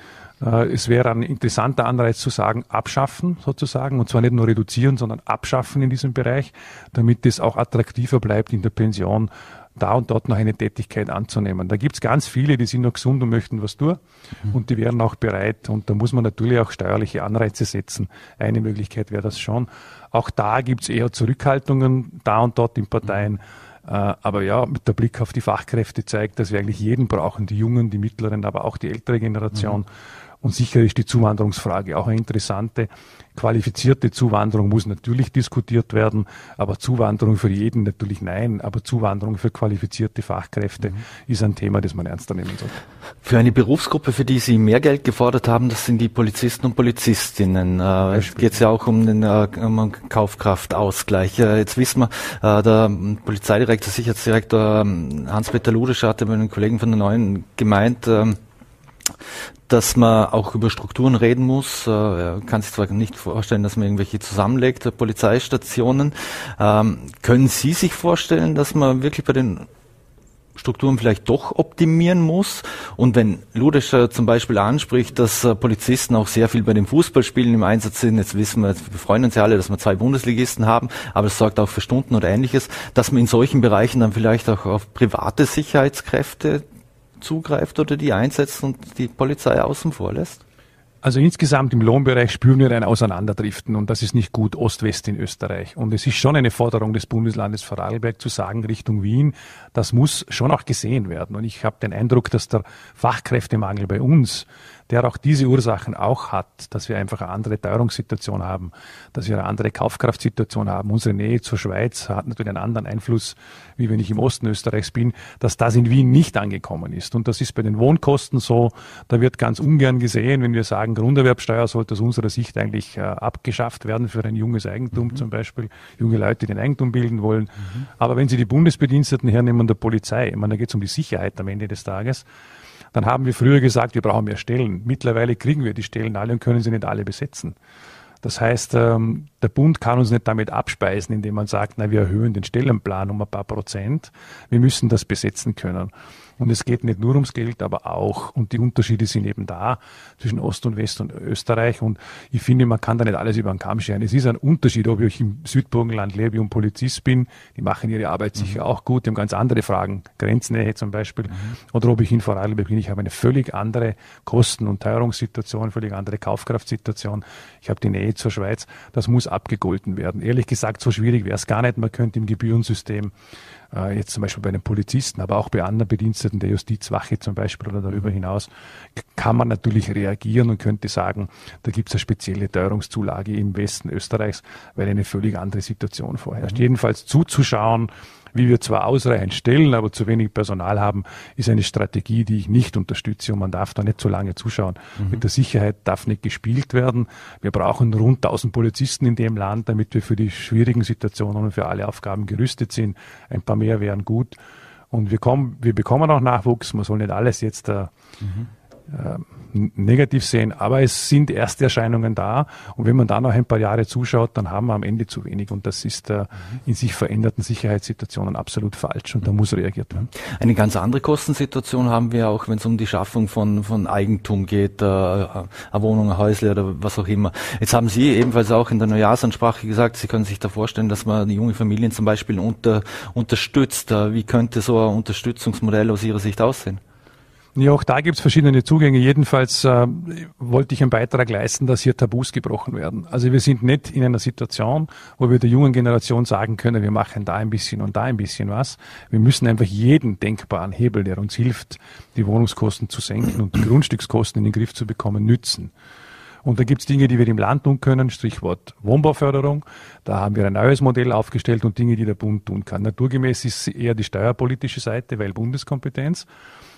Äh, es wäre ein interessanter Anreiz zu sagen, abschaffen sozusagen, und zwar nicht nur reduzieren, sondern abschaffen in diesem Bereich, damit es auch attraktiver bleibt in der Pension da und dort noch eine Tätigkeit anzunehmen. Da gibt's ganz viele, die sind noch gesund und möchten was tun mhm. und die wären auch bereit und da muss man natürlich auch steuerliche Anreize setzen. Eine Möglichkeit wäre das schon. Auch da gibt's eher Zurückhaltungen da und dort in Parteien. Äh, aber ja, mit der Blick auf die Fachkräfte zeigt, dass wir eigentlich jeden brauchen, die Jungen, die Mittleren, aber auch die ältere Generation. Mhm. Und sicher ist die Zuwanderungsfrage auch eine interessante. Qualifizierte Zuwanderung muss natürlich diskutiert werden, aber Zuwanderung für jeden natürlich nein. Aber Zuwanderung für qualifizierte Fachkräfte mhm. ist ein Thema, das man ernster nehmen sollte. Für eine Berufsgruppe, für die Sie mehr Geld gefordert haben, das sind die Polizisten und Polizistinnen. Äh, es geht ja auch um den äh, um Kaufkraftausgleich. Äh, jetzt wissen wir, der Polizeidirektor, Sicherheitsdirektor ähm, Hans-Peter Ludisch hatte mit einem Kollegen von der Neuen gemeint, ähm, dass man auch über Strukturen reden muss. Äh, kann sich zwar nicht vorstellen, dass man irgendwelche zusammenlegt, Polizeistationen. Ähm, können Sie sich vorstellen, dass man wirklich bei den Strukturen vielleicht doch optimieren muss. Und wenn Ludescher zum Beispiel anspricht, dass äh, Polizisten auch sehr viel bei den Fußballspielen im Einsatz sind, jetzt wissen wir, wir freuen uns ja alle, dass wir zwei Bundesligisten haben, aber es sorgt auch für Stunden oder ähnliches, dass man in solchen Bereichen dann vielleicht auch auf private Sicherheitskräfte zugreift oder die einsetzt und die Polizei außen vor lässt? Also insgesamt im Lohnbereich spüren wir ein Auseinanderdriften und das ist nicht gut Ost-West in Österreich. Und es ist schon eine Forderung des Bundeslandes Vorarlberg zu sagen Richtung Wien, das muss schon auch gesehen werden. Und ich habe den Eindruck, dass der Fachkräftemangel bei uns der auch diese Ursachen auch hat, dass wir einfach eine andere Teuerungssituation haben, dass wir eine andere Kaufkraftsituation haben. Unsere Nähe zur Schweiz hat natürlich einen anderen Einfluss, wie wenn ich im Osten Österreichs bin, dass das in Wien nicht angekommen ist. Und das ist bei den Wohnkosten so. Da wird ganz ungern gesehen, wenn wir sagen, Grunderwerbsteuer sollte aus unserer Sicht eigentlich äh, abgeschafft werden für ein junges Eigentum mhm. zum Beispiel, junge Leute, die den Eigentum bilden wollen. Mhm. Aber wenn Sie die Bundesbediensteten hernehmen der Polizei, ich meine, da geht es um die Sicherheit am Ende des Tages, dann haben wir früher gesagt, wir brauchen mehr Stellen. Mittlerweile kriegen wir die Stellen alle und können sie nicht alle besetzen. Das heißt, ähm, der Bund kann uns nicht damit abspeisen, indem man sagt, na, wir erhöhen den Stellenplan um ein paar Prozent. Wir müssen das besetzen können. Und es geht nicht nur ums Geld, aber auch, und die Unterschiede sind eben da zwischen Ost und West und Österreich. Und ich finde, man kann da nicht alles über den Kamm scheren. Es ist ein Unterschied, ob ich im Südburgenland lebe und Polizist bin. Die machen ihre Arbeit sicher mhm. auch gut. Die haben ganz andere Fragen. Grenznähe zum Beispiel. Mhm. Oder ob ich in Vorarlberg bin. Ich habe eine völlig andere Kosten- und Teuerungssituation, völlig andere Kaufkraftsituation. Ich habe die Nähe zur Schweiz. Das muss abgegolten werden. Ehrlich gesagt, so schwierig wäre es gar nicht. Man könnte im Gebührensystem äh, jetzt zum Beispiel bei den Polizisten, aber auch bei anderen Bediensteten der Justizwache zum Beispiel oder darüber hinaus, kann man natürlich reagieren und könnte sagen, da gibt es eine spezielle Teuerungszulage im Westen Österreichs, weil eine völlig andere Situation vorherrscht. Mhm. Jedenfalls zuzuschauen, wie wir zwar ausreichend stellen, aber zu wenig Personal haben, ist eine Strategie, die ich nicht unterstütze und man darf da nicht so lange zuschauen. Mhm. Mit der Sicherheit darf nicht gespielt werden. Wir brauchen rund 1000 Polizisten in dem Land, damit wir für die schwierigen Situationen und für alle Aufgaben gerüstet sind. Ein paar mehr wären gut. Und wir, kommen, wir bekommen auch Nachwuchs. Man soll nicht alles jetzt äh, mhm negativ sehen, aber es sind erste Erscheinungen da und wenn man da noch ein paar Jahre zuschaut, dann haben wir am Ende zu wenig und das ist äh, in sich veränderten Sicherheitssituationen absolut falsch und da muss reagiert werden. Eine ganz andere Kostensituation haben wir auch, wenn es um die Schaffung von, von Eigentum geht, äh, eine Wohnung, ein Häusle oder was auch immer. Jetzt haben Sie ebenfalls auch in der Neujahrsansprache gesagt, Sie können sich da vorstellen, dass man junge Familien zum Beispiel unter, unterstützt. Wie könnte so ein Unterstützungsmodell aus Ihrer Sicht aussehen? Ja, auch da gibt es verschiedene Zugänge. Jedenfalls äh, wollte ich einen Beitrag leisten, dass hier Tabus gebrochen werden. Also wir sind nicht in einer Situation, wo wir der jungen Generation sagen können, wir machen da ein bisschen und da ein bisschen was. Wir müssen einfach jeden denkbaren Hebel, der uns hilft, die Wohnungskosten zu senken und die Grundstückskosten in den Griff zu bekommen, nützen. Und da gibt's Dinge, die wir im Land tun können, Stichwort Wohnbauförderung. Da haben wir ein neues Modell aufgestellt und Dinge, die der Bund tun kann. Naturgemäß ist eher die steuerpolitische Seite, weil Bundeskompetenz.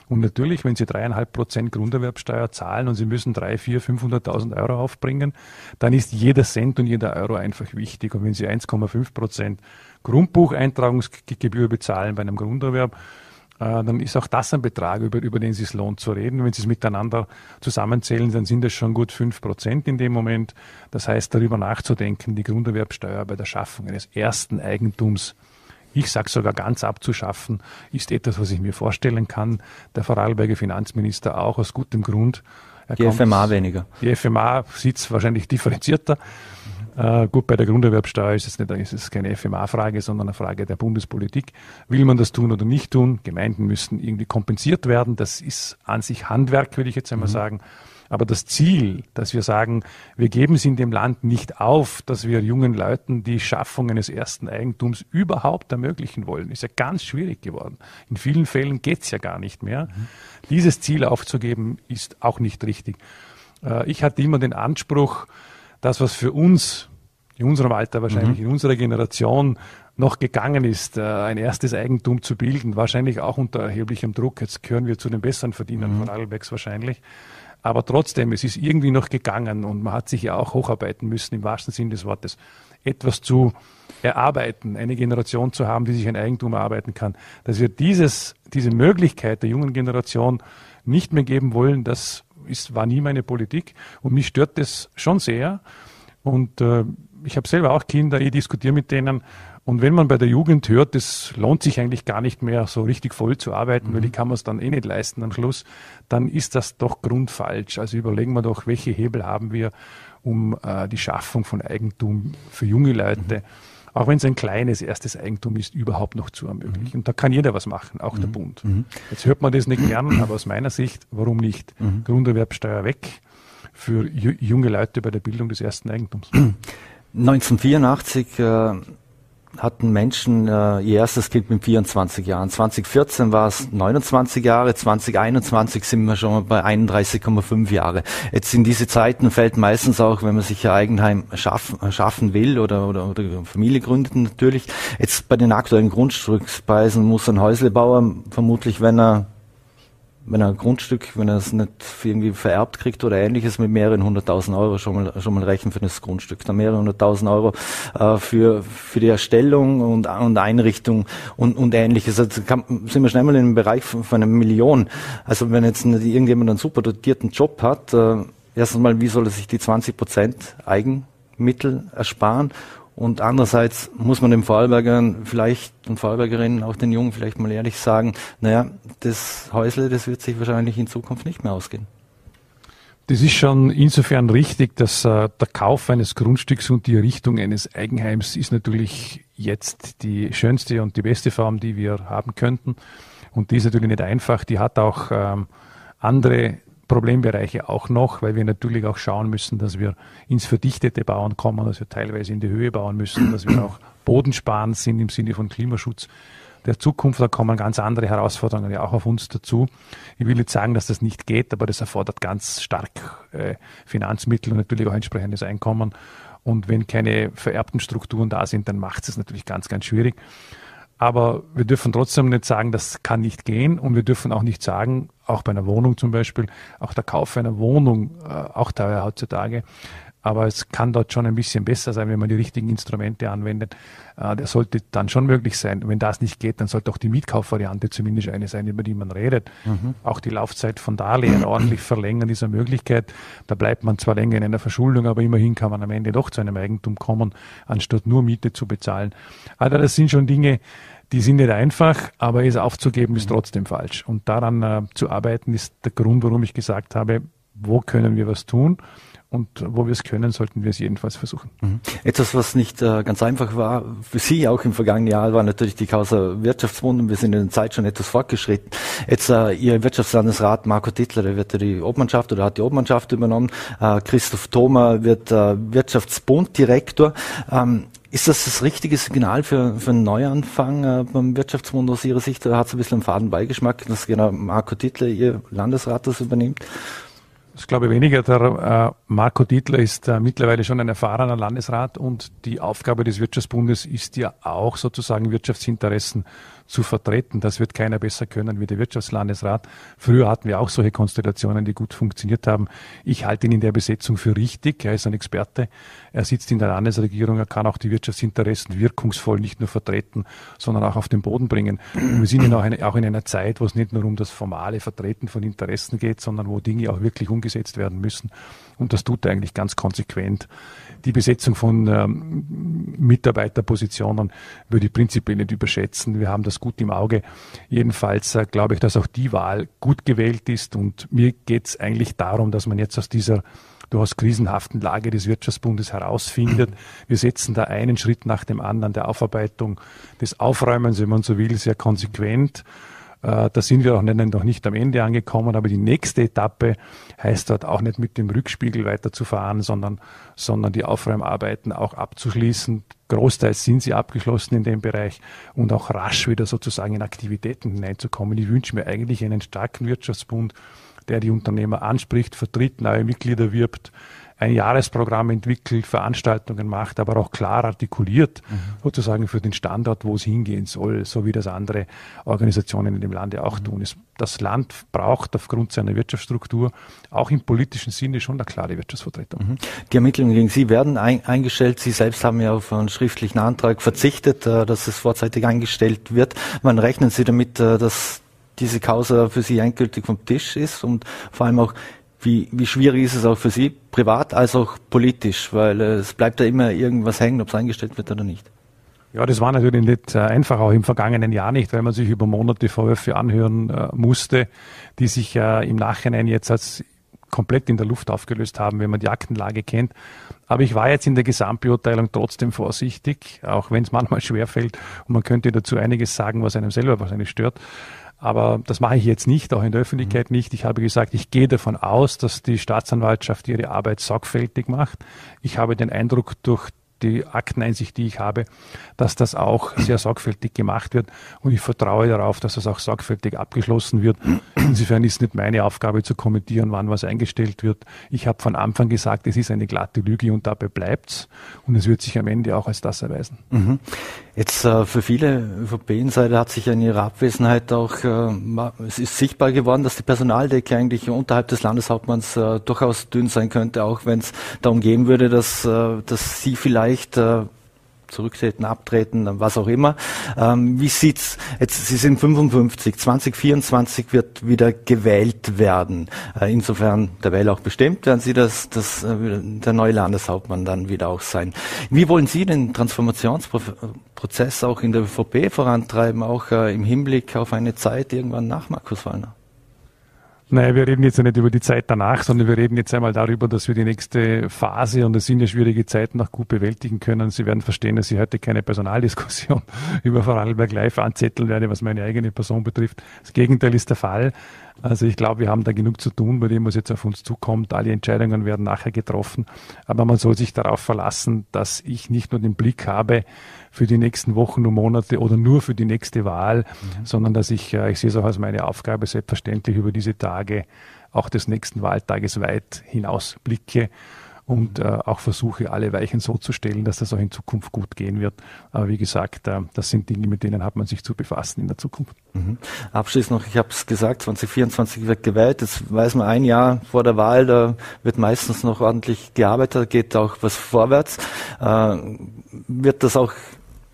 Und natürlich, wenn Sie dreieinhalb Prozent Grunderwerbsteuer zahlen und Sie müssen drei, vier, 500.000 Euro aufbringen, dann ist jeder Cent und jeder Euro einfach wichtig. Und wenn Sie 1,5 Prozent Grundbucheintragungsgebühr bezahlen bei einem Grunderwerb, äh, dann ist auch das ein Betrag, über, über den es sich lohnt zu reden. Wenn Sie es miteinander zusammenzählen, dann sind es schon gut fünf Prozent in dem Moment. Das heißt, darüber nachzudenken, die Grunderwerbsteuer bei der Schaffung eines ersten Eigentums ich sage sogar ganz abzuschaffen, ist etwas, was ich mir vorstellen kann. Der Vorarlberger Finanzminister auch aus gutem Grund. Er die FMA weniger. Die FMA sieht es wahrscheinlich differenzierter. Äh, gut, bei der Grunderwerbsteuer ist es, nicht, ist es keine FMA-Frage, sondern eine Frage der Bundespolitik. Will man das tun oder nicht tun? Gemeinden müssen irgendwie kompensiert werden. Das ist an sich Handwerk, würde ich jetzt einmal mhm. sagen. Aber das Ziel, dass wir sagen, wir geben es in dem Land nicht auf, dass wir jungen Leuten die Schaffung eines ersten Eigentums überhaupt ermöglichen wollen, ist ja ganz schwierig geworden. In vielen Fällen geht es ja gar nicht mehr. Mhm. Dieses Ziel aufzugeben, ist auch nicht richtig. Äh, ich hatte immer den Anspruch, das, was für uns, in unserem Alter wahrscheinlich, mhm. in unserer Generation noch gegangen ist, äh, ein erstes Eigentum zu bilden, wahrscheinlich auch unter erheblichem Druck. Jetzt gehören wir zu den besseren Verdienern mhm. von Albex wahrscheinlich. Aber trotzdem, es ist irgendwie noch gegangen und man hat sich ja auch hocharbeiten müssen, im wahrsten Sinn des Wortes, etwas zu erarbeiten, eine Generation zu haben, die sich ein Eigentum erarbeiten kann. Dass wir dieses, diese Möglichkeit der jungen Generation nicht mehr geben wollen, das ist, war nie meine Politik und mich stört das schon sehr. Und äh, ich habe selber auch Kinder, ich diskutiere mit denen und wenn man bei der Jugend hört, es lohnt sich eigentlich gar nicht mehr so richtig voll zu arbeiten, mhm. weil ich kann man es dann eh nicht leisten am Schluss, dann ist das doch grundfalsch. Also überlegen wir doch, welche Hebel haben wir, um äh, die Schaffung von Eigentum für junge Leute, mhm. auch wenn es ein kleines erstes Eigentum ist, überhaupt noch zu ermöglichen. Mhm. Und da kann jeder was machen, auch der mhm. Bund. Mhm. Jetzt hört man das nicht gern, aber aus meiner Sicht, warum nicht? Mhm. Grunderwerbsteuer weg für junge Leute bei der Bildung des ersten Eigentums. <clears throat> 1984 äh hatten Menschen äh, ihr erstes Kind mit 24 Jahren. 2014 war es 29 Jahre, 2021 sind wir schon bei 31,5 Jahre. Jetzt in diese Zeiten fällt meistens auch, wenn man sich ein Eigenheim schaffen, schaffen will oder, oder, oder Familie gründet natürlich. Jetzt bei den aktuellen Grundstückspreisen muss ein Häuslebauer vermutlich, wenn er wenn er ein Grundstück, wenn er es nicht irgendwie vererbt kriegt oder ähnliches, mit mehreren hunderttausend Euro schon mal, schon mal rechnen für das Grundstück. Dann mehrere hunderttausend Euro äh, für, für die Erstellung und, und Einrichtung und, und ähnliches. Also kann, sind wir schnell mal in einem Bereich von, von einer Million. Also wenn jetzt nicht irgendjemand einen super dotierten Job hat, äh, erstens mal, wie soll er sich die 20 Prozent Eigenmittel ersparen? Und andererseits muss man den Vorarlbergern vielleicht und Vorarlbergerinnen, auch den Jungen vielleicht mal ehrlich sagen, naja, das Häusle, das wird sich wahrscheinlich in Zukunft nicht mehr ausgehen. Das ist schon insofern richtig, dass äh, der Kauf eines Grundstücks und die Errichtung eines Eigenheims ist natürlich jetzt die schönste und die beste Form, die wir haben könnten. Und die ist natürlich nicht einfach. Die hat auch ähm, andere Problembereiche auch noch, weil wir natürlich auch schauen müssen, dass wir ins verdichtete Bauen kommen, dass wir teilweise in die Höhe bauen müssen, dass wir auch bodensparend sind im Sinne von Klimaschutz der Zukunft. Da kommen ganz andere Herausforderungen ja auch auf uns dazu. Ich will nicht sagen, dass das nicht geht, aber das erfordert ganz stark äh, Finanzmittel und natürlich auch entsprechendes Einkommen. Und wenn keine vererbten Strukturen da sind, dann macht es natürlich ganz, ganz schwierig. Aber wir dürfen trotzdem nicht sagen, das kann nicht gehen. Und wir dürfen auch nicht sagen, auch bei einer Wohnung zum Beispiel, auch der Kauf einer Wohnung, äh, auch teuer heutzutage. Aber es kann dort schon ein bisschen besser sein, wenn man die richtigen Instrumente anwendet. Äh, der sollte dann schon möglich sein. Wenn das nicht geht, dann sollte auch die Mietkaufvariante zumindest eine sein, über die man redet. Mhm. Auch die Laufzeit von Darlehen ordentlich verlängern dieser Möglichkeit. Da bleibt man zwar länger in einer Verschuldung, aber immerhin kann man am Ende doch zu einem Eigentum kommen, anstatt nur Miete zu bezahlen. Also das sind schon Dinge, die sind nicht einfach, aber es aufzugeben ist trotzdem falsch. Und daran äh, zu arbeiten ist der Grund, warum ich gesagt habe, wo können wir was tun? Und wo wir es können, sollten wir es jedenfalls versuchen. Mhm. Etwas, was nicht äh, ganz einfach war für Sie auch im vergangenen Jahr, war natürlich die Causa Wirtschaftswunder. Wir sind in der Zeit schon etwas fortgeschritten. Jetzt äh, Ihr Wirtschaftslandesrat Marco Tittler, der wird die Obmannschaft oder hat die Obmannschaft übernommen. Äh, Christoph Thoma wird äh, Wirtschaftsbunddirektor. Ähm, ist das das richtige Signal für, für einen Neuanfang äh, beim Wirtschaftsbund aus Ihrer Sicht? Oder hat es ein bisschen einen faden Beigeschmack, dass genau Marco Tittler, Ihr Landesrat, das übernimmt? Ich glaube weniger. Der äh, Marco Dietler ist äh, mittlerweile schon ein erfahrener Landesrat und die Aufgabe des Wirtschaftsbundes ist ja auch sozusagen Wirtschaftsinteressen zu vertreten. Das wird keiner besser können wie der Wirtschaftslandesrat. Früher hatten wir auch solche Konstellationen, die gut funktioniert haben. Ich halte ihn in der Besetzung für richtig. Er ist ein Experte. Er sitzt in der Landesregierung. Er kann auch die Wirtschaftsinteressen wirkungsvoll nicht nur vertreten, sondern auch auf den Boden bringen. Und wir sind ja auch in einer Zeit, wo es nicht nur um das formale Vertreten von Interessen geht, sondern wo Dinge auch wirklich umgesetzt werden müssen. Und das tut er eigentlich ganz konsequent. Die Besetzung von ähm, Mitarbeiterpositionen würde ich prinzipiell nicht überschätzen. Wir haben das gut im Auge. Jedenfalls äh, glaube ich, dass auch die Wahl gut gewählt ist. Und mir geht es eigentlich darum, dass man jetzt aus dieser durchaus krisenhaften Lage des Wirtschaftsbundes herausfindet. Wir setzen da einen Schritt nach dem anderen der Aufarbeitung, des Aufräumens, wenn man so will, sehr konsequent. Äh, da sind wir auch noch nicht am Ende angekommen, aber die nächste Etappe heißt dort auch nicht mit dem Rückspiegel weiterzufahren, sondern, sondern die Aufräumarbeiten auch abzuschließen. Großteils sind sie abgeschlossen in dem Bereich und auch rasch wieder sozusagen in Aktivitäten hineinzukommen. Ich wünsche mir eigentlich einen starken Wirtschaftsbund, der die Unternehmer anspricht, vertritt, neue Mitglieder wirbt, ein Jahresprogramm entwickelt, Veranstaltungen macht, aber auch klar artikuliert, mhm. sozusagen für den Standort, wo es hingehen soll, so wie das andere Organisationen in dem Lande auch mhm. tun. Es, das Land braucht aufgrund seiner Wirtschaftsstruktur auch im politischen Sinne schon eine klare Wirtschaftsvertretung. Mhm. Die Ermittlungen gegen Sie werden ein, eingestellt. Sie selbst haben ja auf einen schriftlichen Antrag verzichtet, äh, dass es vorzeitig eingestellt wird. Wann rechnen Sie damit, äh, dass diese Causa für Sie endgültig vom Tisch ist und vor allem auch wie, wie schwierig ist es auch für Sie, privat als auch politisch, weil äh, es bleibt ja immer irgendwas hängen, ob es eingestellt wird oder nicht. Ja, das war natürlich nicht äh, einfach, auch im vergangenen Jahr nicht, weil man sich über Monate Vorwürfe anhören äh, musste, die sich äh, im Nachhinein jetzt als komplett in der Luft aufgelöst haben, wenn man die Aktenlage kennt. Aber ich war jetzt in der Gesamtbeurteilung trotzdem vorsichtig, auch wenn es <laughs> manchmal schwerfällt und man könnte dazu einiges sagen, was einem selber wahrscheinlich stört. Aber das mache ich jetzt nicht, auch in der Öffentlichkeit nicht. Ich habe gesagt, ich gehe davon aus, dass die Staatsanwaltschaft ihre Arbeit sorgfältig macht. Ich habe den Eindruck, durch die Akteneinsicht, die ich habe, dass das auch sehr sorgfältig gemacht wird. Und ich vertraue darauf, dass das auch sorgfältig abgeschlossen wird. Insofern ist nicht meine Aufgabe zu kommentieren, wann was eingestellt wird. Ich habe von Anfang gesagt, es ist eine glatte Lüge und dabei bleibt's. Und es wird sich am Ende auch als das erweisen. Mhm. Jetzt äh, für viele ÖVP-Insider hat sich in ihrer Abwesenheit auch, äh, es ist sichtbar geworden, dass die Personaldecke eigentlich unterhalb des Landeshauptmanns äh, durchaus dünn sein könnte, auch wenn es darum gehen würde, dass, äh, dass Sie vielleicht äh, zurücktreten, abtreten, was auch immer. Ähm, wie sieht's jetzt? Sie sind 55, 2024 wird wieder gewählt werden. Äh, insofern der Wähler auch bestimmt, werden Sie das, das äh, der neue Landeshauptmann dann wieder auch sein. Wie wollen Sie den Transformationsprozess auch in der ÖVP vorantreiben, auch im Hinblick auf eine Zeit irgendwann nach Markus Wallner? Naja, wir reden jetzt ja nicht über die Zeit danach, sondern wir reden jetzt einmal darüber, dass wir die nächste Phase, und es sind ja schwierige Zeiten, noch gut bewältigen können. Sie werden verstehen, dass ich heute keine Personaldiskussion <laughs> über Vorarlberg live anzetteln werde, was meine eigene Person betrifft. Das Gegenteil ist der Fall. Also ich glaube, wir haben da genug zu tun, bei dem, was jetzt auf uns zukommt. Alle Entscheidungen werden nachher getroffen. Aber man soll sich darauf verlassen, dass ich nicht nur den Blick habe für die nächsten Wochen und Monate oder nur für die nächste Wahl, mhm. sondern dass ich, äh, ich sehe es auch als meine Aufgabe, selbstverständlich über diese Tage auch des nächsten Wahltages weit hinaus blicke und äh, auch versuche, alle Weichen so zu stellen, dass das auch in Zukunft gut gehen wird. Aber wie gesagt, äh, das sind Dinge, mit denen hat man sich zu befassen in der Zukunft. Mhm. Abschließend noch, ich habe es gesagt, 2024 wird gewählt. Jetzt weiß man ein Jahr vor der Wahl, da wird meistens noch ordentlich gearbeitet, geht auch was vorwärts. Äh, wird das auch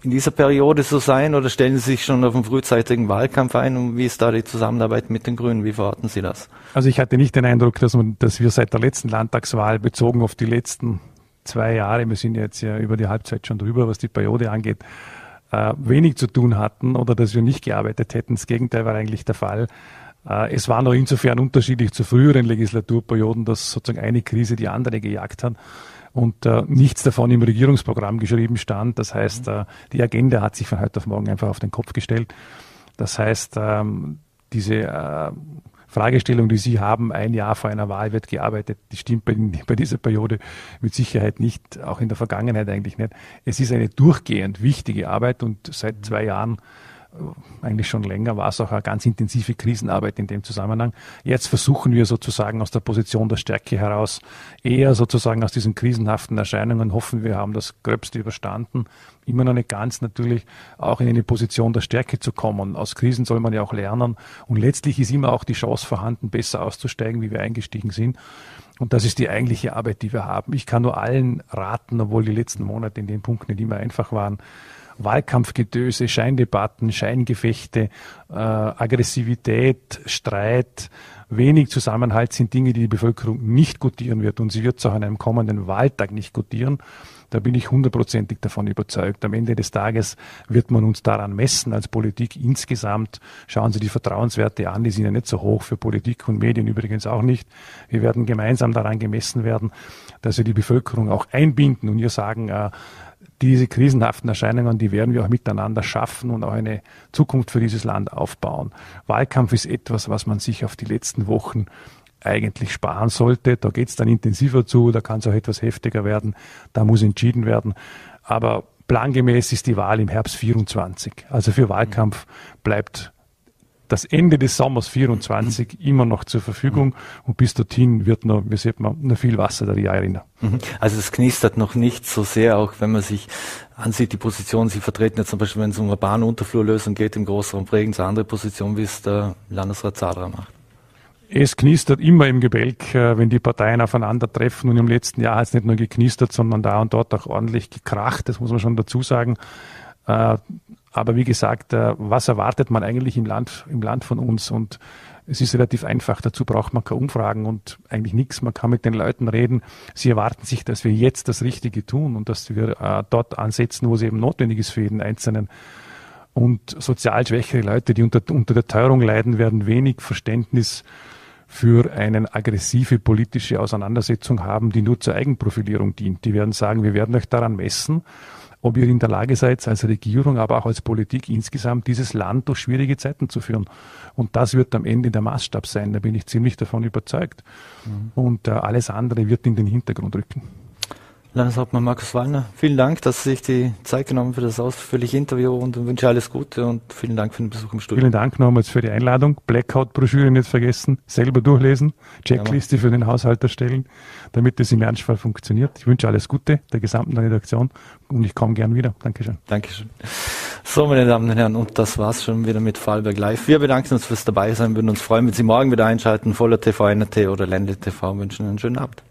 in dieser Periode so sein oder stellen Sie sich schon auf einen frühzeitigen Wahlkampf ein und wie ist da die Zusammenarbeit mit den Grünen? Wie verorten Sie das? Also ich hatte nicht den Eindruck, dass, man, dass wir seit der letzten Landtagswahl bezogen auf die letzten zwei Jahre, wir sind jetzt ja über die Halbzeit schon drüber, was die Periode angeht, äh, wenig zu tun hatten oder dass wir nicht gearbeitet hätten. Das Gegenteil war eigentlich der Fall. Äh, es war noch insofern unterschiedlich zu früheren Legislaturperioden, dass sozusagen eine Krise die andere gejagt hat und äh, nichts davon im Regierungsprogramm geschrieben stand. Das heißt, äh, die Agenda hat sich von heute auf morgen einfach auf den Kopf gestellt. Das heißt, ähm, diese äh, Fragestellung, die Sie haben, ein Jahr vor einer Wahl wird gearbeitet, die stimmt bei, <laughs> bei, dieser Periode mit Sicherheit nicht, auch in der Vergangenheit eigentlich nicht. Es ist eine durchgehend wichtige Arbeit und seit zwei Jahren eigentlich schon länger war es auch eine ganz intensive Krisenarbeit in dem Zusammenhang. Jetzt versuchen wir sozusagen aus der Position der Stärke heraus, eher sozusagen aus diesen krisenhaften Erscheinungen hoffen wir haben das Gröbste überstanden, immer noch nicht ganz natürlich auch in eine Position der Stärke zu kommen. Aus Krisen soll man ja auch lernen und letztlich ist immer auch die Chance vorhanden, besser auszusteigen, wie wir eingestiegen sind. Und das ist die eigentliche Arbeit, die wir haben. Ich kann nur allen raten, obwohl die letzten Monate in den Punkten nicht immer einfach waren, Wahlkampfgedöse, Scheindebatten, Scheingefechte, äh, Aggressivität, Streit, wenig Zusammenhalt sind Dinge, die die Bevölkerung nicht gutieren wird und sie wird es auch an einem kommenden Wahltag nicht gutieren. Da bin ich hundertprozentig davon überzeugt. Am Ende des Tages wird man uns daran messen als Politik insgesamt. Schauen Sie die Vertrauenswerte an, die sind ja nicht so hoch für Politik und Medien übrigens auch nicht. Wir werden gemeinsam daran gemessen werden, dass wir die Bevölkerung auch einbinden und ihr sagen, äh, diese krisenhaften Erscheinungen, die werden wir auch miteinander schaffen und auch eine Zukunft für dieses Land aufbauen. Wahlkampf ist etwas, was man sich auf die letzten Wochen eigentlich sparen sollte. Da geht es dann intensiver zu, da kann es auch etwas heftiger werden, da muss entschieden werden. Aber plangemäß ist die Wahl im Herbst 24. Also für Wahlkampf bleibt das Ende des Sommers 24 mhm. immer noch zur Verfügung und bis dorthin wird noch, wie sieht man, noch viel Wasser da die erinnern. Mhm. Also es knistert noch nicht so sehr, auch wenn man sich ansieht, die Position, Sie vertreten jetzt zum Beispiel, wenn es um eine Bahnunterflurlösung geht im Großraum Bregenz, eine andere Position, wie es der Landesrat Zadra macht. Es knistert immer im Gebälk, äh, wenn die Parteien aufeinandertreffen. Und im letzten Jahr hat es nicht nur geknistert, sondern da und dort auch ordentlich gekracht. Das muss man schon dazu sagen. Aber wie gesagt, äh, was erwartet man eigentlich im Land, im Land von uns? Und es ist relativ einfach. Dazu braucht man keine Umfragen und eigentlich nichts. Man kann mit den Leuten reden. Sie erwarten sich, dass wir jetzt das Richtige tun und dass wir äh, dort ansetzen, wo es eben notwendig ist für jeden Einzelnen. Und sozial schwächere Leute, die unter, unter der Teuerung leiden, werden wenig Verständnis für eine aggressive politische Auseinandersetzung haben, die nur zur Eigenprofilierung dient. Die werden sagen, wir werden euch daran messen ob ihr in der Lage seid, als Regierung, aber auch als Politik insgesamt dieses Land durch schwierige Zeiten zu führen. Und das wird am Ende der Maßstab sein, da bin ich ziemlich davon überzeugt. Mhm. Und äh, alles andere wird in den Hintergrund rücken. Landeshauptmann Markus Wallner, vielen Dank, dass Sie sich die Zeit genommen für das ausführliche Interview und wünsche alles Gute und vielen Dank für den Besuch im Studio. Vielen Dank nochmals für die Einladung. Blackout-Broschüre nicht vergessen, selber durchlesen, Checkliste für den Haushalt erstellen, damit es im Ernstfall funktioniert. Ich wünsche alles Gute der gesamten Redaktion und ich komme gern wieder. Dankeschön. Dankeschön. So, meine Damen und Herren, und das war's schon wieder mit Fallberg Live. Wir bedanken uns fürs Dabeisein, würden uns freuen, wenn Sie morgen wieder einschalten. Voller TV, NRT oder Ländle TV wünschen einen schönen Abend.